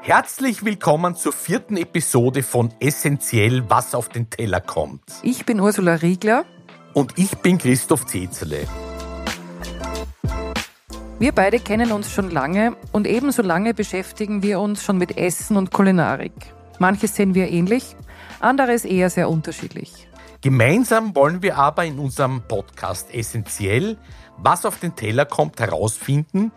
Herzlich willkommen zur vierten Episode von Essentiell, was auf den Teller kommt. Ich bin Ursula Riegler. Und ich bin Christoph Zezele. Wir beide kennen uns schon lange und ebenso lange beschäftigen wir uns schon mit Essen und Kulinarik. Manches sehen wir ähnlich, anderes eher sehr unterschiedlich. Gemeinsam wollen wir aber in unserem Podcast Essentiell, was auf den Teller kommt, herausfinden,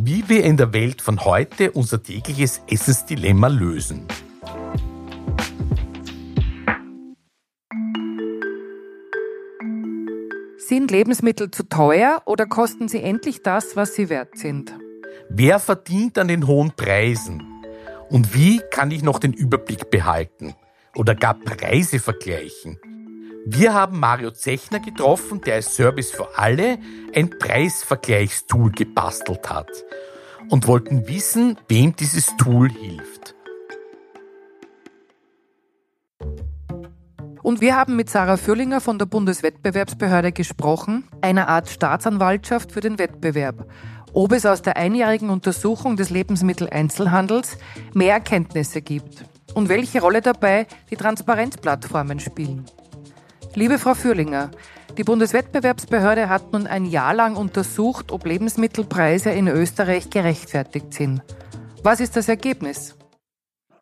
wie wir in der Welt von heute unser tägliches Essensdilemma lösen. Sind Lebensmittel zu teuer oder kosten sie endlich das, was sie wert sind? Wer verdient an den hohen Preisen? Und wie kann ich noch den Überblick behalten oder gar Preise vergleichen? Wir haben Mario Zechner getroffen, der als Service für alle ein Preisvergleichstool gebastelt hat und wollten wissen, wem dieses Tool hilft. Und wir haben mit Sarah Fürlinger von der Bundeswettbewerbsbehörde gesprochen, einer Art Staatsanwaltschaft für den Wettbewerb, ob es aus der einjährigen Untersuchung des Lebensmitteleinzelhandels mehr Erkenntnisse gibt und welche Rolle dabei die Transparenzplattformen spielen. Liebe Frau Fürlinger, die Bundeswettbewerbsbehörde hat nun ein Jahr lang untersucht, ob Lebensmittelpreise in Österreich gerechtfertigt sind. Was ist das Ergebnis?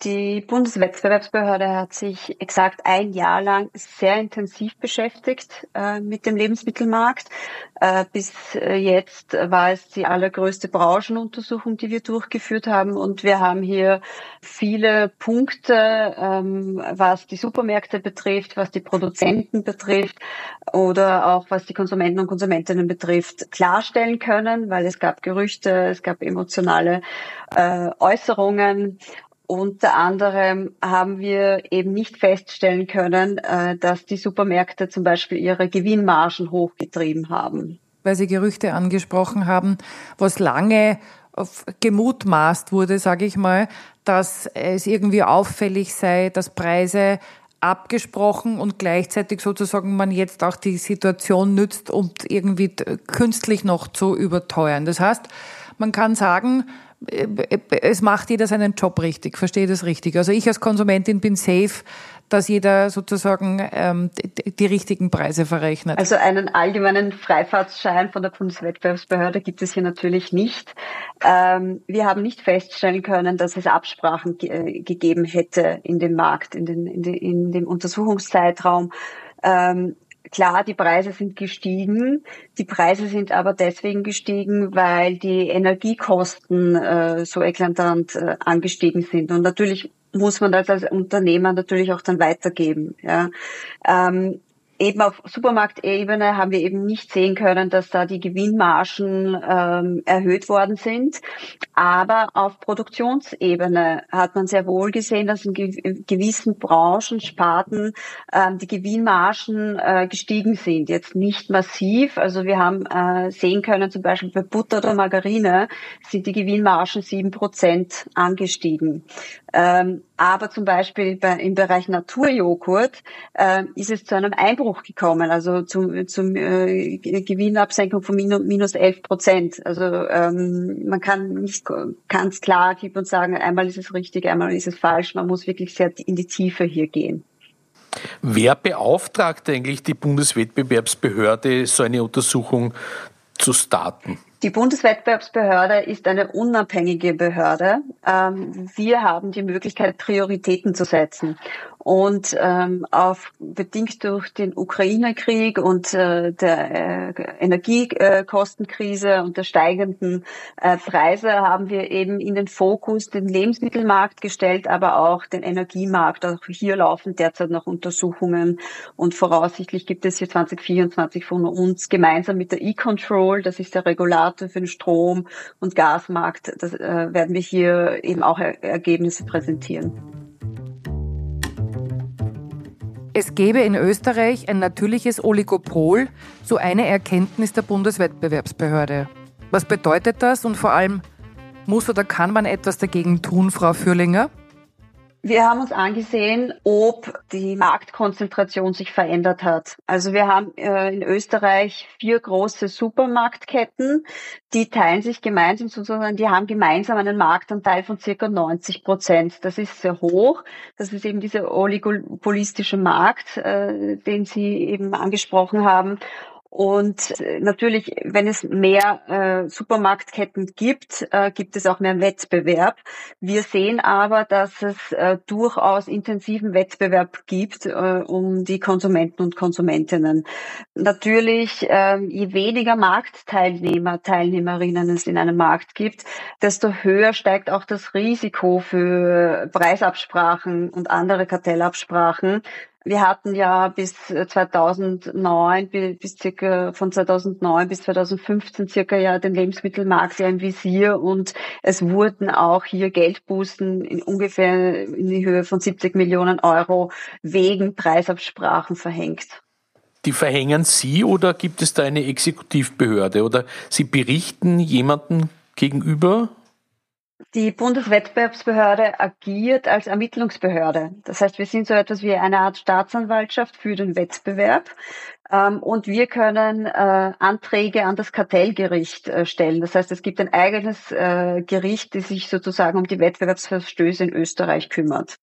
Die Bundeswettbewerbsbehörde hat sich exakt ein Jahr lang sehr intensiv beschäftigt äh, mit dem Lebensmittelmarkt. Äh, bis äh, jetzt war es die allergrößte Branchenuntersuchung, die wir durchgeführt haben. Und wir haben hier viele Punkte, ähm, was die Supermärkte betrifft, was die Produzenten betrifft oder auch was die Konsumenten und Konsumentinnen betrifft, klarstellen können, weil es gab Gerüchte, es gab emotionale äh, Äußerungen unter anderem haben wir eben nicht feststellen können, äh, dass die Supermärkte zum Beispiel ihre Gewinnmargen hochgetrieben haben. Weil Sie Gerüchte angesprochen haben, was lange gemutmaßt wurde, sage ich mal, dass es irgendwie auffällig sei, dass Preise abgesprochen und gleichzeitig sozusagen man jetzt auch die Situation nützt, um irgendwie künstlich noch zu überteuern. Das heißt, man kann sagen, es macht jeder seinen Job richtig, verstehe das richtig. Also ich als Konsumentin bin safe, dass jeder sozusagen ähm, die, die richtigen Preise verrechnet. Also einen allgemeinen Freifahrtsschein von der Bundeswettbewerbsbehörde gibt es hier natürlich nicht. Ähm, wir haben nicht feststellen können, dass es Absprachen ge gegeben hätte in dem Markt, in, den, in, den, in dem Untersuchungszeitraum. Ähm, Klar, die Preise sind gestiegen. Die Preise sind aber deswegen gestiegen, weil die Energiekosten äh, so eklatant äh, angestiegen sind. Und natürlich muss man das als Unternehmer natürlich auch dann weitergeben. Ja. Ähm, eben auf Supermarktebene haben wir eben nicht sehen können, dass da die Gewinnmargen ähm, erhöht worden sind. Aber auf Produktionsebene hat man sehr wohl gesehen, dass in gewissen Branchen, Sparten ähm, die Gewinnmargen äh, gestiegen sind. Jetzt nicht massiv. Also wir haben äh, sehen können, zum Beispiel bei Butter oder Margarine sind die Gewinnmargen sieben Prozent angestiegen. Ähm, aber zum Beispiel bei, im Bereich Naturjoghurt äh, ist es zu einem Einbruch gekommen, also zum, zum äh, Gewinnabsenkung von minus 11 Prozent. Also ähm, man kann nicht ganz klar und sagen, einmal ist es richtig, einmal ist es falsch. Man muss wirklich sehr in die Tiefe hier gehen. Wer beauftragt eigentlich die Bundeswettbewerbsbehörde, so eine Untersuchung zu starten? Die Bundeswettbewerbsbehörde ist eine unabhängige Behörde. Ähm, wir haben die Möglichkeit, Prioritäten zu setzen. Und ähm, auf, bedingt durch den Ukraine-Krieg und äh, der äh, Energiekostenkrise und der steigenden äh, Preise haben wir eben in den Fokus den Lebensmittelmarkt gestellt, aber auch den Energiemarkt. Auch hier laufen derzeit noch Untersuchungen und voraussichtlich gibt es hier 2024 von uns gemeinsam mit der E-Control, das ist der Regulator für den Strom- und Gasmarkt, das äh, werden wir hier eben auch er Ergebnisse präsentieren. Es gäbe in Österreich ein natürliches Oligopol, so eine Erkenntnis der Bundeswettbewerbsbehörde. Was bedeutet das und vor allem, muss oder kann man etwas dagegen tun, Frau Fürlinger? Wir haben uns angesehen, ob die Marktkonzentration sich verändert hat. Also wir haben äh, in Österreich vier große Supermarktketten, die teilen sich gemeinsam sozusagen, die haben gemeinsam einen Marktanteil von circa 90 Prozent. Das ist sehr hoch. Das ist eben dieser oligopolistische Markt, äh, den Sie eben angesprochen haben. Und äh, natürlich, wenn es mehr äh, Supermarktketten gibt, äh, gibt es auch mehr Wettbewerb. Wir sehen aber, dass es äh, durchaus intensiven Wettbewerb gibt äh, um die Konsumenten und Konsumentinnen. Natürlich, äh, je weniger Marktteilnehmer, Teilnehmerinnen es in einem Markt gibt, desto höher steigt auch das Risiko für Preisabsprachen und andere Kartellabsprachen. Wir hatten ja bis 2009, äh, bis circa von 2009 bis 2015 circa ja den Lebensmittelmarkt ja im Visier und es wurden auch hier Geldbußen in ungefähr in die Höhe von 70 Millionen Euro wegen Preisabsprachen verhängt. Die verhängen Sie oder gibt es da eine Exekutivbehörde oder Sie berichten jemanden gegenüber? Die Bundeswettbewerbsbehörde agiert als Ermittlungsbehörde. Das heißt, wir sind so etwas wie eine Art Staatsanwaltschaft für den Wettbewerb. Ähm, und wir können äh, Anträge an das Kartellgericht äh, stellen. Das heißt, es gibt ein eigenes äh, Gericht, das sich sozusagen um die Wettbewerbsverstöße in Österreich kümmert.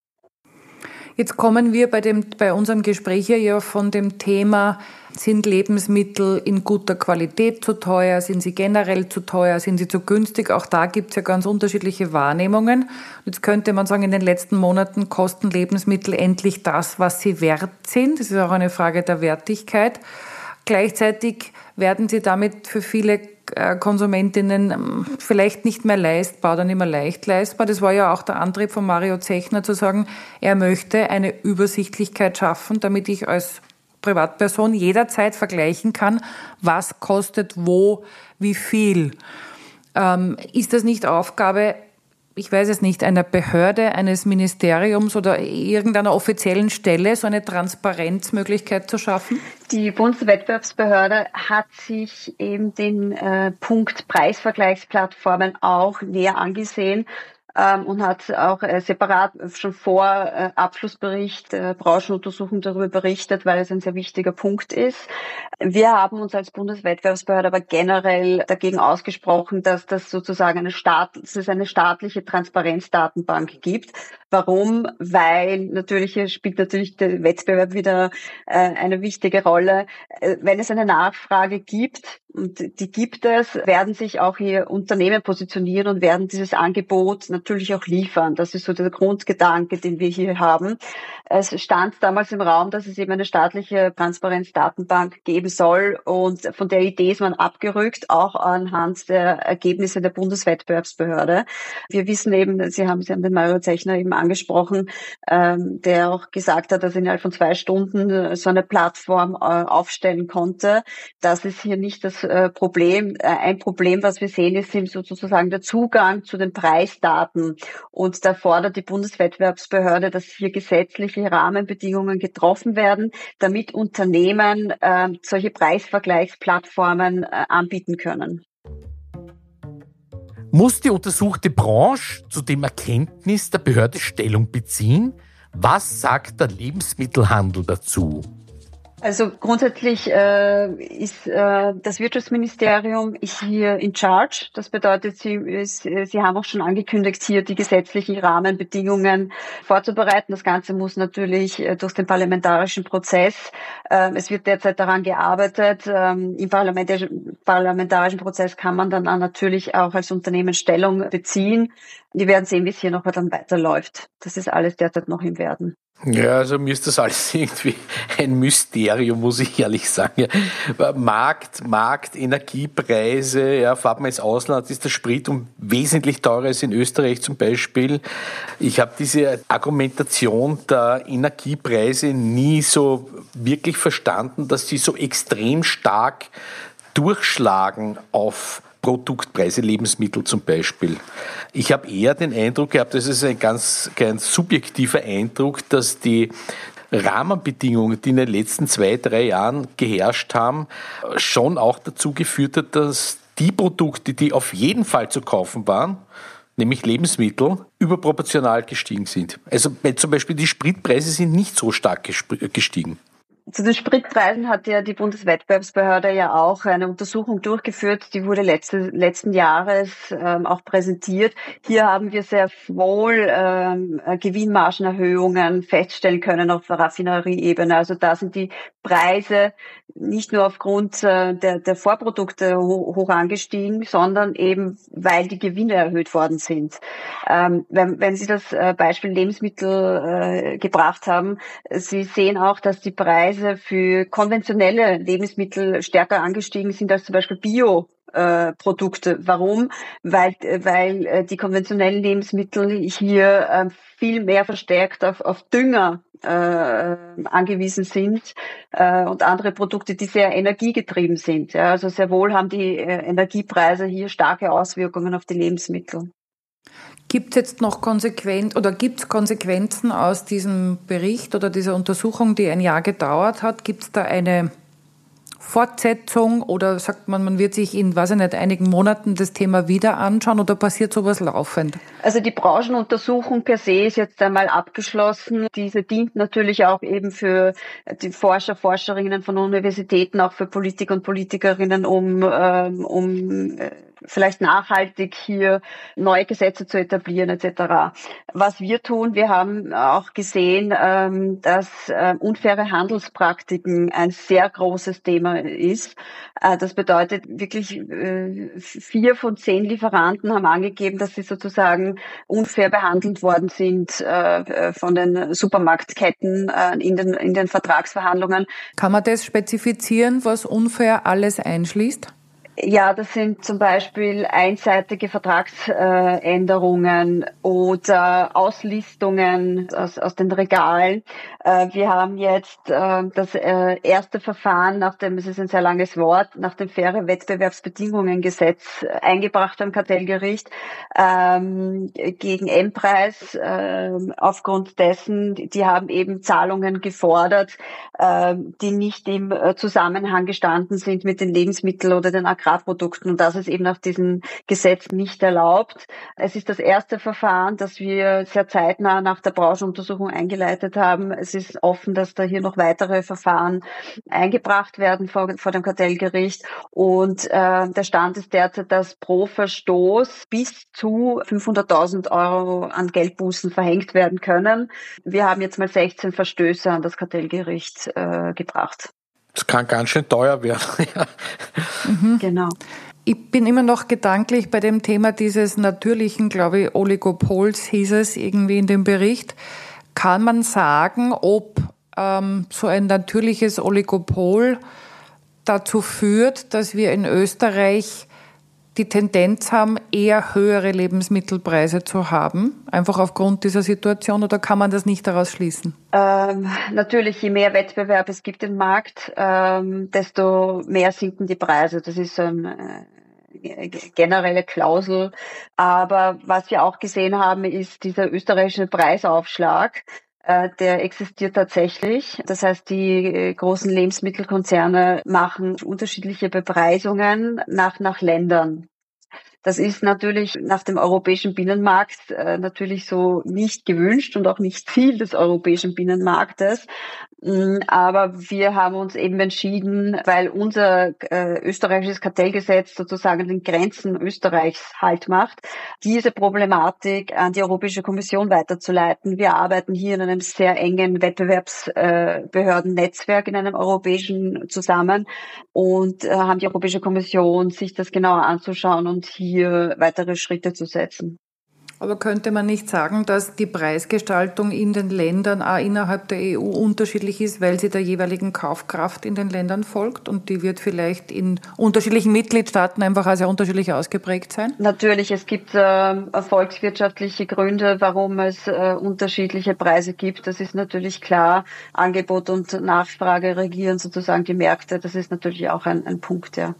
Jetzt kommen wir bei, dem, bei unserem Gespräch hier ja von dem Thema, sind Lebensmittel in guter Qualität zu teuer, sind sie generell zu teuer, sind sie zu günstig? Auch da gibt es ja ganz unterschiedliche Wahrnehmungen. Jetzt könnte man sagen, in den letzten Monaten kosten Lebensmittel endlich das, was sie wert sind. Das ist auch eine Frage der Wertigkeit. Gleichzeitig werden sie damit für viele Konsumentinnen ähm, vielleicht nicht mehr leistbar oder nicht mehr leicht leistbar. Das war ja auch der Antrieb von Mario Zechner zu sagen, er möchte eine Übersichtlichkeit schaffen, damit ich als Privatperson jederzeit vergleichen kann, was kostet wo, wie viel. Ähm, ist das nicht Aufgabe ich weiß es nicht, einer Behörde, eines Ministeriums oder irgendeiner offiziellen Stelle so eine Transparenzmöglichkeit zu schaffen? Die Bundeswettbewerbsbehörde hat sich eben den äh, Punkt Preisvergleichsplattformen auch näher angesehen ähm, und hat auch äh, separat schon vor äh, Abschlussbericht äh, Branchenuntersuchung darüber berichtet, weil es ein sehr wichtiger Punkt ist. Wir haben uns als Bundeswettbewerbsbehörde aber generell dagegen ausgesprochen, dass das sozusagen eine Staat, dass es eine staatliche Transparenzdatenbank gibt. Warum? Weil natürlich hier spielt natürlich der Wettbewerb wieder äh, eine wichtige Rolle. Äh, wenn es eine Nachfrage gibt, und die gibt es, werden sich auch hier Unternehmen positionieren und werden dieses Angebot natürlich auch liefern. Das ist so der Grundgedanke, den wir hier haben. Es stand damals im Raum, dass es eben eine staatliche Transparenzdatenbank geben soll und von der Idee ist man abgerückt, auch anhand der Ergebnisse der Bundeswettbewerbsbehörde. Wir wissen eben, Sie haben, Sie haben den Mario Zechner eben angesprochen, ähm, der auch gesagt hat, dass er innerhalb von zwei Stunden so eine Plattform äh, aufstellen konnte. Das ist hier nicht das äh, Problem. Äh, ein Problem, was wir sehen, ist sozusagen der Zugang zu den Preisdaten. Und da fordert die Bundeswettbewerbsbehörde, dass hier gesetzliche Rahmenbedingungen getroffen werden, damit Unternehmen äh, solche Preisvergleichsplattformen äh, anbieten können. Muss die untersuchte Branche zu dem Erkenntnis der Behörde Stellung beziehen? Was sagt der Lebensmittelhandel dazu? Also grundsätzlich äh, ist äh, das Wirtschaftsministerium ist hier in charge. Das bedeutet, sie, ist, sie haben auch schon angekündigt, hier die gesetzlichen Rahmenbedingungen vorzubereiten. Das Ganze muss natürlich äh, durch den parlamentarischen Prozess. Äh, es wird derzeit daran gearbeitet. Ähm, Im parlamentarischen, parlamentarischen Prozess kann man dann natürlich auch als Unternehmen Stellung beziehen. Wir werden sehen, wie es hier noch dann weiterläuft. Das ist alles derzeit noch im Werden. Ja, also mir ist das alles irgendwie ein Mysterium, muss ich ehrlich sagen. Ja, Markt, Markt, Energiepreise, ja, fahrt man ins Ausland, ist der Sprit um wesentlich teurer als in Österreich zum Beispiel. Ich habe diese Argumentation der Energiepreise nie so wirklich verstanden, dass sie so extrem stark durchschlagen auf Produktpreise, Lebensmittel zum Beispiel. Ich habe eher den Eindruck gehabt, das ist ein ganz, ganz subjektiver Eindruck, dass die Rahmenbedingungen, die in den letzten zwei, drei Jahren geherrscht haben, schon auch dazu geführt hat, dass die Produkte, die auf jeden Fall zu kaufen waren, nämlich Lebensmittel, überproportional gestiegen sind. Also zum Beispiel die Spritpreise sind nicht so stark gestiegen. Zu den Spritpreisen hat ja die Bundeswettbewerbsbehörde ja auch eine Untersuchung durchgeführt, die wurde letzte, letzten Jahres ähm, auch präsentiert. Hier haben wir sehr wohl ähm, Gewinnmargenerhöhungen feststellen können auf Raffinerieebene. Also da sind die Preise nicht nur aufgrund äh, der, der Vorprodukte ho hoch angestiegen, sondern eben weil die Gewinne erhöht worden sind. Ähm, wenn, wenn Sie das äh, Beispiel Lebensmittel äh, gebracht haben, Sie sehen auch, dass die Preise Preise für konventionelle Lebensmittel stärker angestiegen sind als zum Beispiel Bio. Produkte. Warum? Weil, weil äh, die konventionellen Lebensmittel hier äh, viel mehr verstärkt auf, auf Dünger äh, angewiesen sind äh, und andere Produkte, die sehr energiegetrieben sind. Also sehr wohl haben die äh, Energiepreise hier starke Auswirkungen auf die Lebensmittel. Gibt es jetzt noch konsequent oder gibt es Konsequenzen aus diesem Bericht oder dieser Untersuchung, die ein Jahr gedauert hat? Gibt es da eine Fortsetzung oder sagt man, man wird sich in, weiß ich nicht, einigen Monaten das Thema wieder anschauen oder passiert sowas laufend? Also die Branchenuntersuchung per se ist jetzt einmal abgeschlossen. Diese dient natürlich auch eben für die Forscher, Forscherinnen von Universitäten, auch für Politiker und Politikerinnen, um, ähm, um äh, vielleicht nachhaltig hier neue Gesetze zu etablieren etc. Was wir tun, wir haben auch gesehen, ähm, dass äh, unfaire Handelspraktiken ein sehr großes Thema ist. Äh, das bedeutet wirklich, äh, vier von zehn Lieferanten haben angegeben, dass sie sozusagen unfair behandelt worden sind von den Supermarktketten in den, in den Vertragsverhandlungen. Kann man das spezifizieren, was unfair alles einschließt? Ja, das sind zum Beispiel einseitige Vertragsänderungen oder Auslistungen aus, aus den Regalen. Äh, wir haben jetzt äh, das äh, erste Verfahren, nach dem, es ist ein sehr langes Wort, nach dem faire Wettbewerbsbedingungengesetz eingebracht beim Kartellgericht ähm, gegen M-Preis aufgrund dessen, die haben eben Zahlungen gefordert, die nicht im Zusammenhang gestanden sind mit den Lebensmitteln oder den Agrar Agrarprodukten. Und das ist eben nach diesem Gesetz nicht erlaubt. Es ist das erste Verfahren, das wir sehr zeitnah nach der Branchenuntersuchung eingeleitet haben. Es ist offen, dass da hier noch weitere Verfahren eingebracht werden vor, vor dem Kartellgericht. Und äh, der Stand ist derzeit, dass pro Verstoß bis zu 500.000 Euro an Geldbußen verhängt werden können. Wir haben jetzt mal 16 Verstöße an das Kartellgericht äh, gebracht. Das kann ganz schön teuer werden. mhm. Genau. Ich bin immer noch gedanklich bei dem Thema dieses natürlichen, glaube ich, Oligopols hieß es irgendwie in dem Bericht. Kann man sagen, ob ähm, so ein natürliches Oligopol dazu führt, dass wir in Österreich die Tendenz haben, eher höhere Lebensmittelpreise zu haben, einfach aufgrund dieser Situation, oder kann man das nicht daraus schließen? Ähm, natürlich, je mehr Wettbewerb es gibt im Markt, ähm, desto mehr sinken die Preise. Das ist eine äh, generelle Klausel. Aber was wir auch gesehen haben, ist dieser österreichische Preisaufschlag, der existiert tatsächlich. Das heißt, die äh, großen Lebensmittelkonzerne machen unterschiedliche Bepreisungen nach, nach Ländern. Das ist natürlich nach dem europäischen Binnenmarkt äh, natürlich so nicht gewünscht und auch nicht Ziel des europäischen Binnenmarktes. Mm, aber wir haben uns eben entschieden, weil unser äh, österreichisches Kartellgesetz sozusagen den Grenzen Österreichs Halt macht, diese Problematik an die Europäische Kommission weiterzuleiten. Wir arbeiten hier in einem sehr engen Wettbewerbsbehördennetzwerk in einem europäischen zusammen und äh, haben die Europäische Kommission sich das genauer anzuschauen und hier weitere Schritte zu setzen. Aber könnte man nicht sagen, dass die Preisgestaltung in den Ländern auch innerhalb der EU unterschiedlich ist, weil sie der jeweiligen Kaufkraft in den Ländern folgt und die wird vielleicht in unterschiedlichen Mitgliedstaaten einfach auch sehr unterschiedlich ausgeprägt sein? Natürlich, es gibt äh, volkswirtschaftliche Gründe, warum es äh, unterschiedliche Preise gibt. Das ist natürlich klar. Angebot und Nachfrage regieren sozusagen die Märkte. Das ist natürlich auch ein, ein Punkt, ja.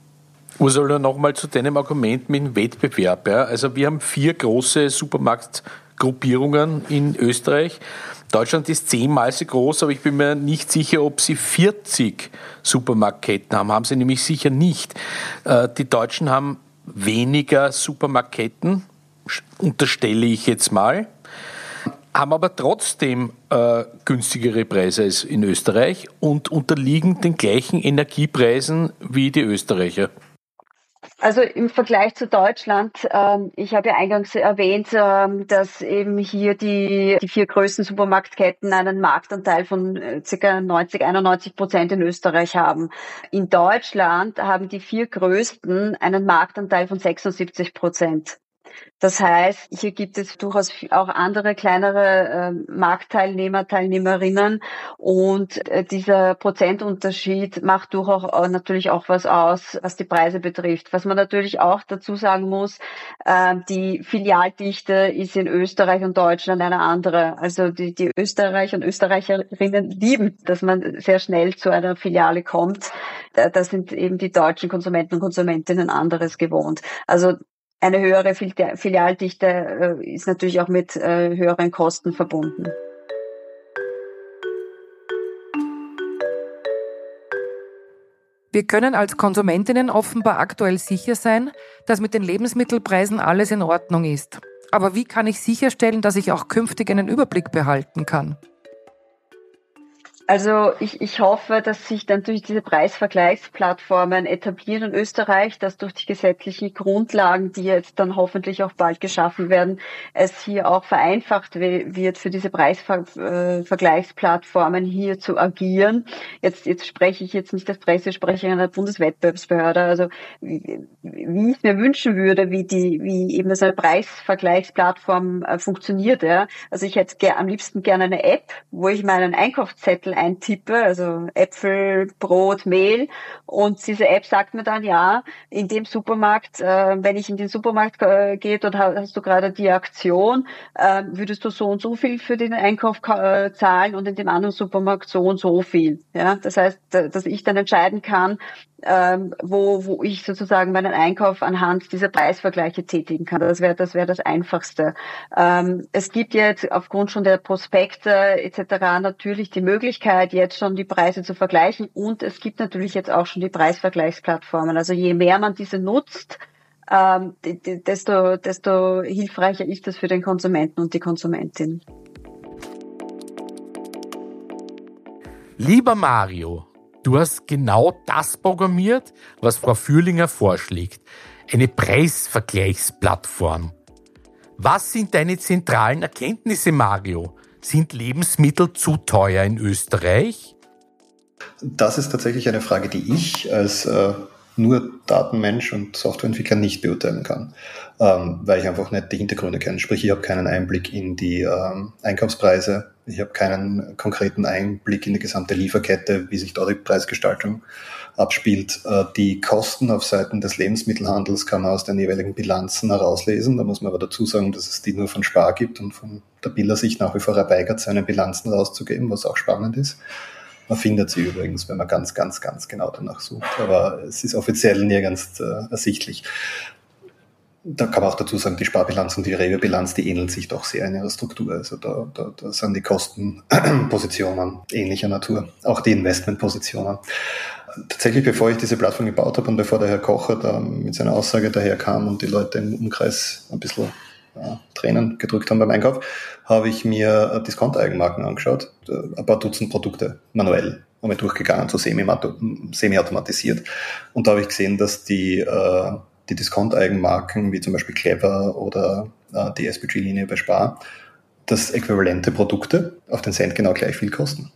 Ursula, nochmal zu deinem Argument mit dem Wettbewerb. Ja. Also wir haben vier große Supermarktgruppierungen in Österreich. Deutschland ist zehnmal so groß, aber ich bin mir nicht sicher, ob sie 40 Supermarktketten haben. Haben sie nämlich sicher nicht. Äh, die Deutschen haben weniger Supermarktketten unterstelle ich jetzt mal, haben aber trotzdem äh, günstigere Preise als in Österreich und unterliegen den gleichen Energiepreisen wie die Österreicher. Also im Vergleich zu Deutschland, ähm, ich habe ja eingangs erwähnt, ähm, dass eben hier die, die vier größten Supermarktketten einen Marktanteil von ca. 90, 91 Prozent in Österreich haben. In Deutschland haben die vier größten einen Marktanteil von 76 Prozent. Das heißt, hier gibt es durchaus auch andere kleinere äh, Marktteilnehmer, Teilnehmerinnen und äh, dieser Prozentunterschied macht durchaus auch, natürlich auch was aus, was die Preise betrifft. Was man natürlich auch dazu sagen muss, äh, die Filialdichte ist in Österreich und Deutschland eine andere. Also die, die Österreicher und Österreicherinnen lieben, dass man sehr schnell zu einer Filiale kommt. Da sind eben die deutschen Konsumenten und Konsumentinnen anderes gewohnt. Also eine höhere Filialdichte äh, ist natürlich auch mit äh, höheren Kosten verbunden. Wir können als Konsumentinnen offenbar aktuell sicher sein, dass mit den Lebensmittelpreisen alles in Ordnung ist. Aber wie kann ich sicherstellen, dass ich auch künftig einen Überblick behalten kann? Also ich, ich hoffe, dass sich dann durch diese Preisvergleichsplattformen etablieren in Österreich, dass durch die gesetzlichen Grundlagen, die jetzt dann hoffentlich auch bald geschaffen werden, es hier auch vereinfacht wird, für diese Preisvergleichsplattformen hier zu agieren. Jetzt, jetzt spreche ich jetzt nicht als Pressesprecherin der Bundeswettbewerbsbehörde. Also wie, wie ich mir wünschen würde, wie die, wie eben so eine Preisvergleichsplattform äh, funktioniert. Ja. Also ich hätte am liebsten gerne eine App, wo ich meinen Einkaufszettel eintippe, also Äpfel, Brot, Mehl. Und diese App sagt mir dann, ja, in dem Supermarkt, äh, wenn ich in den Supermarkt äh, gehe, dort hast du gerade die Aktion, äh, würdest du so und so viel für den Einkauf äh, zahlen und in dem anderen Supermarkt so und so viel. Ja, das heißt, dass ich dann entscheiden kann, ähm, wo, wo ich sozusagen meinen Einkauf anhand dieser Preisvergleiche tätigen kann. Das wäre das, wäre das Einfachste. Ähm, es gibt jetzt aufgrund schon der Prospekte etc. natürlich die Möglichkeit, jetzt schon die Preise zu vergleichen und es gibt natürlich jetzt auch schon die Preisvergleichsplattformen. Also je mehr man diese nutzt, ähm, desto, desto hilfreicher ist das für den Konsumenten und die Konsumentin. Lieber Mario, Du hast genau das programmiert, was Frau Fürlinger vorschlägt. Eine Preisvergleichsplattform. Was sind deine zentralen Erkenntnisse, Mario? Sind Lebensmittel zu teuer in Österreich? Das ist tatsächlich eine Frage, die ich als äh, nur Datenmensch und Softwareentwickler nicht beurteilen kann, ähm, weil ich einfach nicht die Hintergründe kenne. Sprich, ich habe keinen Einblick in die ähm, Einkaufspreise, ich habe keinen konkreten Einblick in die gesamte Lieferkette, wie sich dort die Preisgestaltung abspielt. Äh, die Kosten auf Seiten des Lebensmittelhandels kann man aus den jeweiligen Bilanzen herauslesen. Da muss man aber dazu sagen, dass es die nur von Spar gibt und von der Biller sich nach wie vor erweigert, seine Bilanzen rauszugeben, was auch spannend ist. Man findet sie übrigens, wenn man ganz, ganz, ganz genau danach sucht. Aber es ist offiziell nirgends äh, ersichtlich da kann man auch dazu sagen, die Sparbilanz und die Rewe-Bilanz, die ähneln sich doch sehr in ihrer Struktur. Also da, da, da sind die Kostenpositionen ähnlicher Natur, auch die Investmentpositionen. Tatsächlich, bevor ich diese Plattform gebaut habe und bevor der Herr Kocher da mit seiner Aussage daherkam und die Leute im Umkreis ein bisschen ja, Tränen gedrückt haben beim Einkauf, habe ich mir Discount-Eigenmarken angeschaut, ein paar Dutzend Produkte manuell einmal durchgegangen, so semi-automatisiert. Und da habe ich gesehen, dass die äh, die Discount-Eigenmarken, wie zum Beispiel Clever oder äh, die SPG-Linie bei Spar, dass äquivalente Produkte auf den Cent genau gleich viel kosten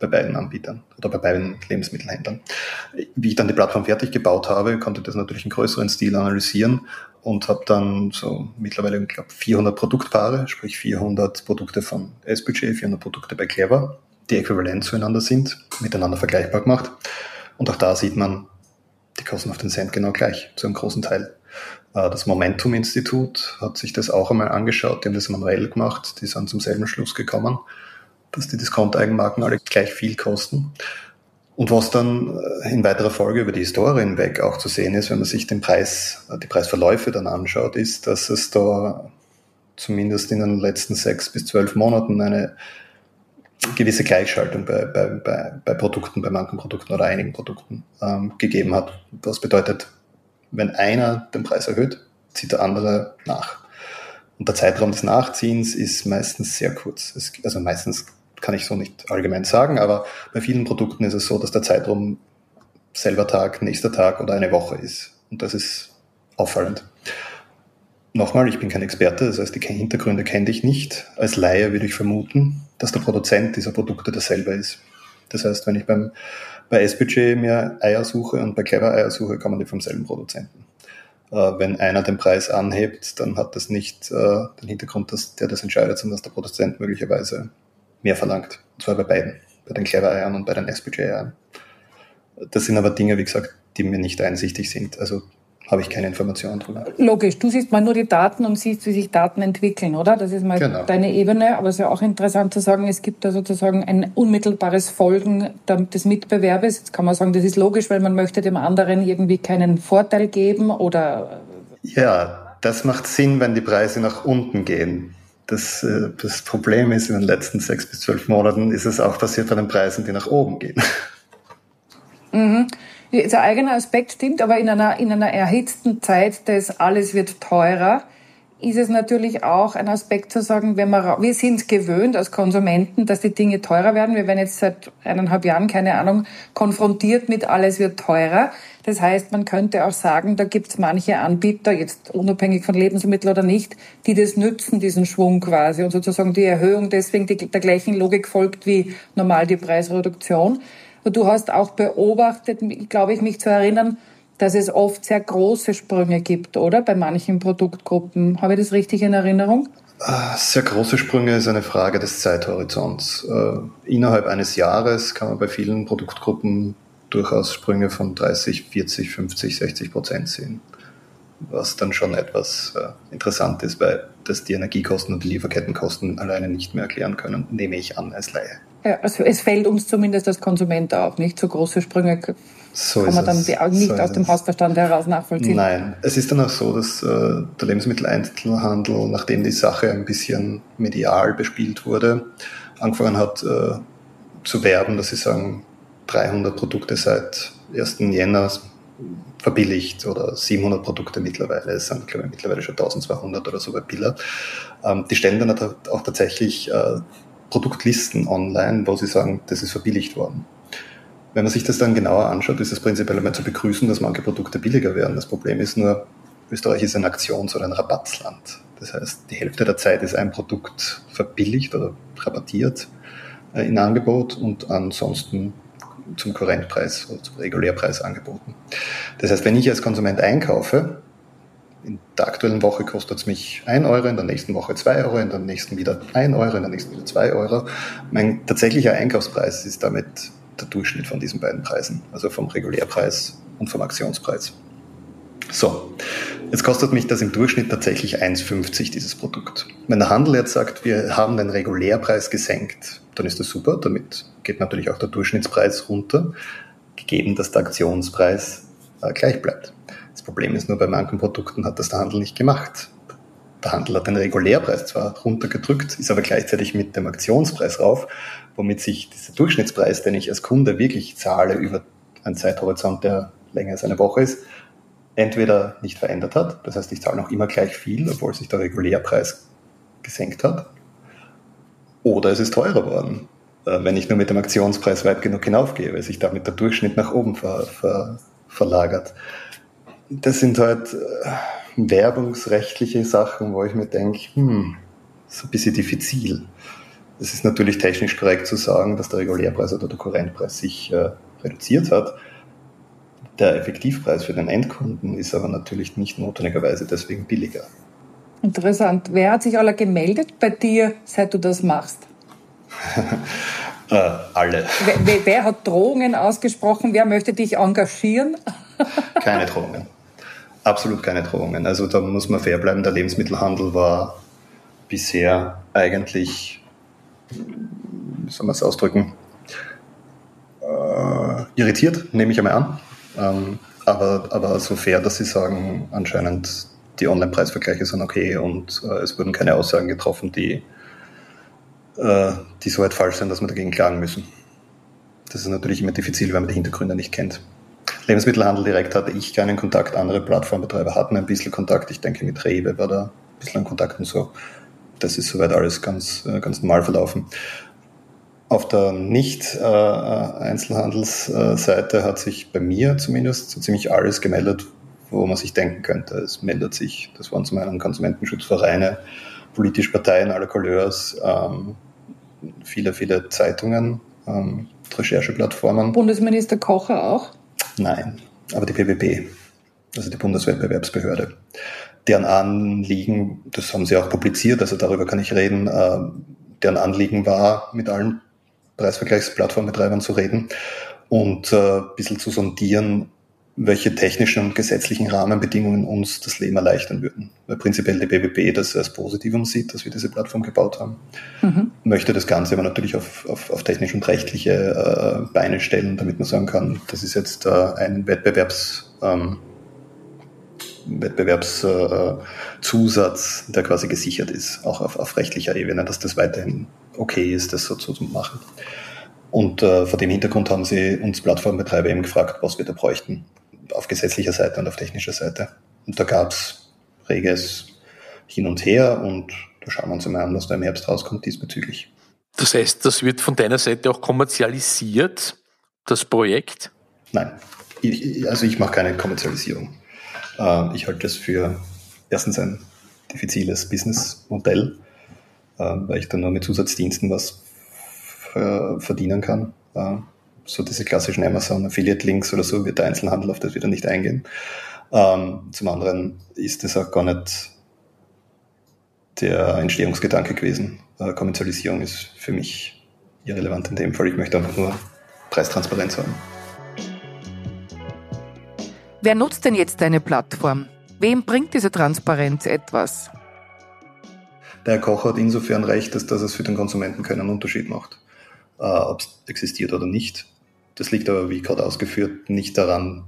bei beiden Anbietern oder bei beiden Lebensmittelhändlern. Wie ich dann die Plattform fertig gebaut habe, konnte das natürlich in größeren Stil analysieren und habe dann so mittlerweile, ich glaube, 400 Produktpaare, sprich 400 Produkte von SBG, 400 Produkte bei Clever, die äquivalent zueinander sind, miteinander vergleichbar gemacht. Und auch da sieht man, die kosten auf den Cent genau gleich, zu einem großen Teil. Äh, das Momentum-Institut hat sich das auch einmal angeschaut, die haben das manuell gemacht, die sind zum selben Schluss gekommen, dass die Discount-Eigenmarken alle gleich viel kosten. Und was dann äh, in weiterer Folge über die Historie hinweg auch zu sehen ist, wenn man sich den Preis, äh, die Preisverläufe dann anschaut, ist, dass es da zumindest in den letzten sechs bis zwölf Monaten eine gewisse Gleichschaltung bei, bei, bei, bei Produkten, bei manchen Produkten oder einigen Produkten ähm, gegeben hat. Was bedeutet, wenn einer den Preis erhöht, zieht der andere nach. Und der Zeitraum des Nachziehens ist meistens sehr kurz. Es, also meistens kann ich so nicht allgemein sagen, aber bei vielen Produkten ist es so, dass der Zeitraum selber Tag, nächster Tag oder eine Woche ist. Und das ist auffallend. Nochmal, ich bin kein Experte, das heißt, die Hintergründe kenne ich nicht. Als Laie würde ich vermuten, dass der Produzent dieser Produkte derselbe ist. Das heißt, wenn ich beim, bei S-Budget mir Eier suche und bei Clever Eier suche, kommen die vom selben Produzenten. Äh, wenn einer den Preis anhebt, dann hat das nicht äh, den Hintergrund, dass der das entscheidet, sondern dass der Produzent möglicherweise mehr verlangt. Und zwar bei beiden, bei den Clever Eiern und bei den S-Budget Eiern. Das sind aber Dinge, wie gesagt, die mir nicht einsichtig sind. Also habe ich keine Informationen drüber. Logisch, du siehst mal nur die Daten und siehst, wie sich Daten entwickeln, oder? Das ist mal genau. deine Ebene. Aber es ist ja auch interessant zu sagen, es gibt da sozusagen ein unmittelbares Folgen des Mitbewerbes. Jetzt kann man sagen, das ist logisch, weil man möchte dem anderen irgendwie keinen Vorteil geben oder. Ja, das macht Sinn, wenn die Preise nach unten gehen. Das, äh, das Problem ist, in den letzten sechs bis zwölf Monaten ist es auch passiert bei den Preisen, die nach oben gehen. Mhm. Der eigene Aspekt stimmt, aber in einer, in einer erhitzten Zeit des alles wird teurer, ist es natürlich auch ein Aspekt zu sagen, wenn wir, wir sind gewöhnt als Konsumenten, dass die Dinge teurer werden. Wir werden jetzt seit eineinhalb Jahren, keine Ahnung, konfrontiert mit alles wird teurer. Das heißt, man könnte auch sagen, da gibt es manche Anbieter, jetzt unabhängig von Lebensmitteln oder nicht, die das nützen, diesen Schwung quasi und sozusagen die Erhöhung deswegen die, der gleichen Logik folgt wie normal die Preisreduktion. Du hast auch beobachtet, glaube ich, mich zu erinnern, dass es oft sehr große Sprünge gibt, oder? Bei manchen Produktgruppen. Habe ich das richtig in Erinnerung? Ah, sehr große Sprünge ist eine Frage des Zeithorizonts. Äh, innerhalb eines Jahres kann man bei vielen Produktgruppen durchaus Sprünge von 30, 40, 50, 60 Prozent sehen. Was dann schon etwas äh, interessant ist, weil das die Energiekosten und die Lieferkettenkosten alleine nicht mehr erklären können, nehme ich an als Laie. Ja, also es fällt uns zumindest als Konsument auf, nicht? So große Sprünge so kann man dann die, nicht so aus dem Hausverstand heraus nachvollziehen. Nein, es ist dann auch so, dass äh, der Lebensmitteleinzelhandel, nachdem die Sache ein bisschen medial bespielt wurde, angefangen hat äh, zu werben, dass sie sagen, 300 Produkte seit 1. Jänner verbilligt oder 700 Produkte mittlerweile, es sind glaube ich mittlerweile schon 1200 oder so bei Billa. Ähm, die stellen dann auch tatsächlich äh, Produktlisten online, wo sie sagen, das ist verbilligt worden. Wenn man sich das dann genauer anschaut, ist es prinzipiell einmal zu begrüßen, dass manche Produkte billiger werden. Das Problem ist nur, Österreich ist ein Aktions- oder ein Rabattsland. Das heißt, die Hälfte der Zeit ist ein Produkt verbilligt oder rabattiert äh, in Angebot und ansonsten zum Kurrentpreis oder zum Regulärpreis angeboten. Das heißt, wenn ich als Konsument einkaufe, in der aktuellen Woche kostet es mich 1 Euro, in der nächsten Woche 2 Euro, in der nächsten wieder 1 Euro, in der nächsten wieder 2 Euro. Mein tatsächlicher Einkaufspreis ist damit der Durchschnitt von diesen beiden Preisen, also vom Regulärpreis und vom Aktionspreis. So, jetzt kostet mich das im Durchschnitt tatsächlich 1,50 dieses Produkt. Wenn der Handel jetzt sagt, wir haben den Regulärpreis gesenkt, dann ist das super, damit geht natürlich auch der Durchschnittspreis runter, gegeben, dass der Aktionspreis äh, gleich bleibt. Das Problem ist nur, bei manchen Produkten hat das der Handel nicht gemacht. Der Handel hat den Regulärpreis zwar runtergedrückt, ist aber gleichzeitig mit dem Aktionspreis rauf, womit sich dieser Durchschnittspreis, den ich als Kunde wirklich zahle über einen Zeithorizont, der länger als eine Woche ist, entweder nicht verändert hat, das heißt, ich zahle noch immer gleich viel, obwohl sich der Regulärpreis gesenkt hat, oder es ist teurer worden, äh, wenn ich nur mit dem Aktionspreis weit genug hinaufgehe, weil sich damit der Durchschnitt nach oben ver, ver, verlagert das sind halt äh, werbungsrechtliche Sachen, wo ich mir denke, hm, ist ein bisschen diffizil. Es ist natürlich technisch korrekt zu sagen, dass der Regulärpreis oder der Kurrentpreis sich äh, reduziert hat. Der Effektivpreis für den Endkunden ist aber natürlich nicht notwendigerweise deswegen billiger. Interessant. Wer hat sich alle gemeldet bei dir, seit du das machst? äh, alle. Wer, wer, hat Drohungen ausgesprochen? Wer möchte dich engagieren? Keine Drohungen. Absolut keine Drohungen. Also da muss man fair bleiben. Der Lebensmittelhandel war bisher eigentlich, wie soll man es ausdrücken, äh, irritiert, nehme ich einmal an. Ähm, aber, aber so fair, dass sie sagen, anscheinend die Online-Preisvergleiche sind okay und äh, es wurden keine Aussagen getroffen, die, äh, die so weit falsch sind, dass wir dagegen klagen müssen. Das ist natürlich immer diffizil, wenn man die Hintergründe nicht kennt. Lebensmittelhandel direkt hatte ich keinen Kontakt, andere Plattformbetreiber hatten ein bisschen Kontakt. Ich denke, mit Rewe war da bisschen an Kontakten so. Das ist soweit alles ganz, äh, ganz normal verlaufen. Auf der Nicht-Einzelhandelsseite äh, hat sich bei mir zumindest so ziemlich alles gemeldet, wo man sich denken könnte. Es meldet sich, das waren zum einen Konsumentenschutzvereine, politische Parteien aller Couleurs, ähm, viele, viele Zeitungen, ähm, Rechercheplattformen. Bundesminister Kocher auch? Nein, aber die BWB, also die Bundeswettbewerbsbehörde. Deren Anliegen, das haben sie auch publiziert, also darüber kann ich reden, äh, deren Anliegen war, mit allen Preisvergleichsplattformbetreibern zu reden und äh, ein bisschen zu sondieren, welche technischen und gesetzlichen Rahmenbedingungen uns das Leben erleichtern würden. Weil prinzipiell die BBB das als Positivum sieht, dass wir diese Plattform gebaut haben. Mhm. Möchte das Ganze aber natürlich auf, auf, auf technisch und rechtliche äh, Beine stellen, damit man sagen kann, das ist jetzt äh, ein Wettbewerbs, ähm, Wettbewerbszusatz, äh, der quasi gesichert ist, auch auf, auf rechtlicher Ebene, dass das weiterhin okay ist, das so zu machen. Und äh, vor dem Hintergrund haben sie uns Plattformbetreiber eben gefragt, was wir da bräuchten auf gesetzlicher Seite und auf technischer Seite. Und da gab es reges Hin und Her und da schauen wir uns einmal an, was da im Herbst rauskommt diesbezüglich. Das heißt, das wird von deiner Seite auch kommerzialisiert, das Projekt? Nein, ich, also ich mache keine Kommerzialisierung. Äh, ich halte das für erstens ein diffiziles Businessmodell, weil ich dann nur mit Zusatzdiensten was verdienen kann. Äh, so diese klassischen Amazon Affiliate Links oder so wird der Einzelhandel auf das wieder nicht eingehen. Ähm, zum anderen ist das auch gar nicht der Entstehungsgedanke gewesen. Äh, Kommerzialisierung ist für mich irrelevant in dem Fall. Ich möchte einfach nur Preistransparenz haben. Wer nutzt denn jetzt deine Plattform? Wem bringt diese Transparenz etwas? Der Herr Koch hat insofern recht, dass, dass es für den Konsumenten keinen Unterschied macht, äh, ob es existiert oder nicht. Das liegt aber, wie gerade ausgeführt, nicht daran,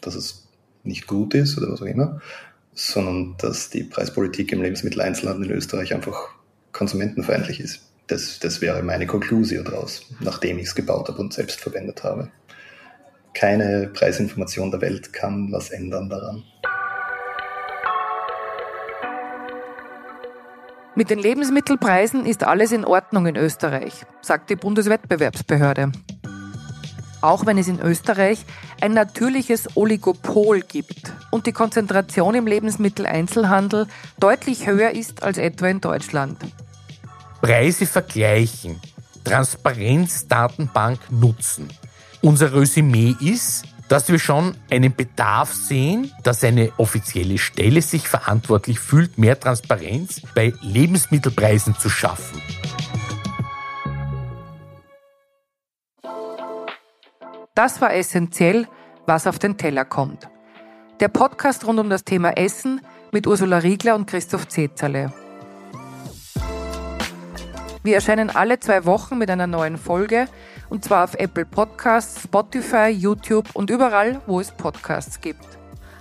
dass es nicht gut ist oder was auch immer, sondern dass die Preispolitik im Lebensmitteleinzelhandel in Österreich einfach konsumentenfeindlich ist. Das, das wäre meine Konklusion daraus, nachdem ich es gebaut habe und selbst verwendet habe. Keine Preisinformation der Welt kann was ändern daran. Mit den Lebensmittelpreisen ist alles in Ordnung in Österreich, sagt die Bundeswettbewerbsbehörde auch wenn es in Österreich ein natürliches Oligopol gibt und die Konzentration im Lebensmitteleinzelhandel deutlich höher ist als etwa in Deutschland. Preise vergleichen, Transparenzdatenbank nutzen. Unser Resümee ist, dass wir schon einen Bedarf sehen, dass eine offizielle Stelle sich verantwortlich fühlt, mehr Transparenz bei Lebensmittelpreisen zu schaffen. Das war essentiell, was auf den Teller kommt. Der Podcast rund um das Thema Essen mit Ursula Riegler und Christoph Zezerle. Wir erscheinen alle zwei Wochen mit einer neuen Folge und zwar auf Apple Podcasts, Spotify, YouTube und überall, wo es Podcasts gibt.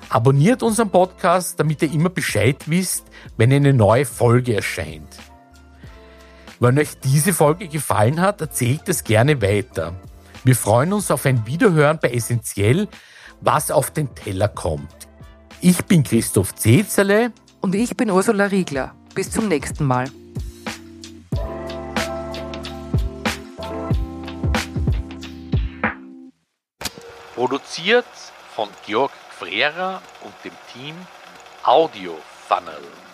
Abonniert unseren Podcast, damit ihr immer Bescheid wisst, wenn eine neue Folge erscheint. Wenn euch diese Folge gefallen hat, erzählt es gerne weiter. Wir freuen uns auf ein Wiederhören bei Essentiell, was auf den Teller kommt. Ich bin Christoph Zezerle. Und ich bin Ursula Riegler. Bis zum nächsten Mal. Produziert von Georg Frera und dem Team Audio Funnel.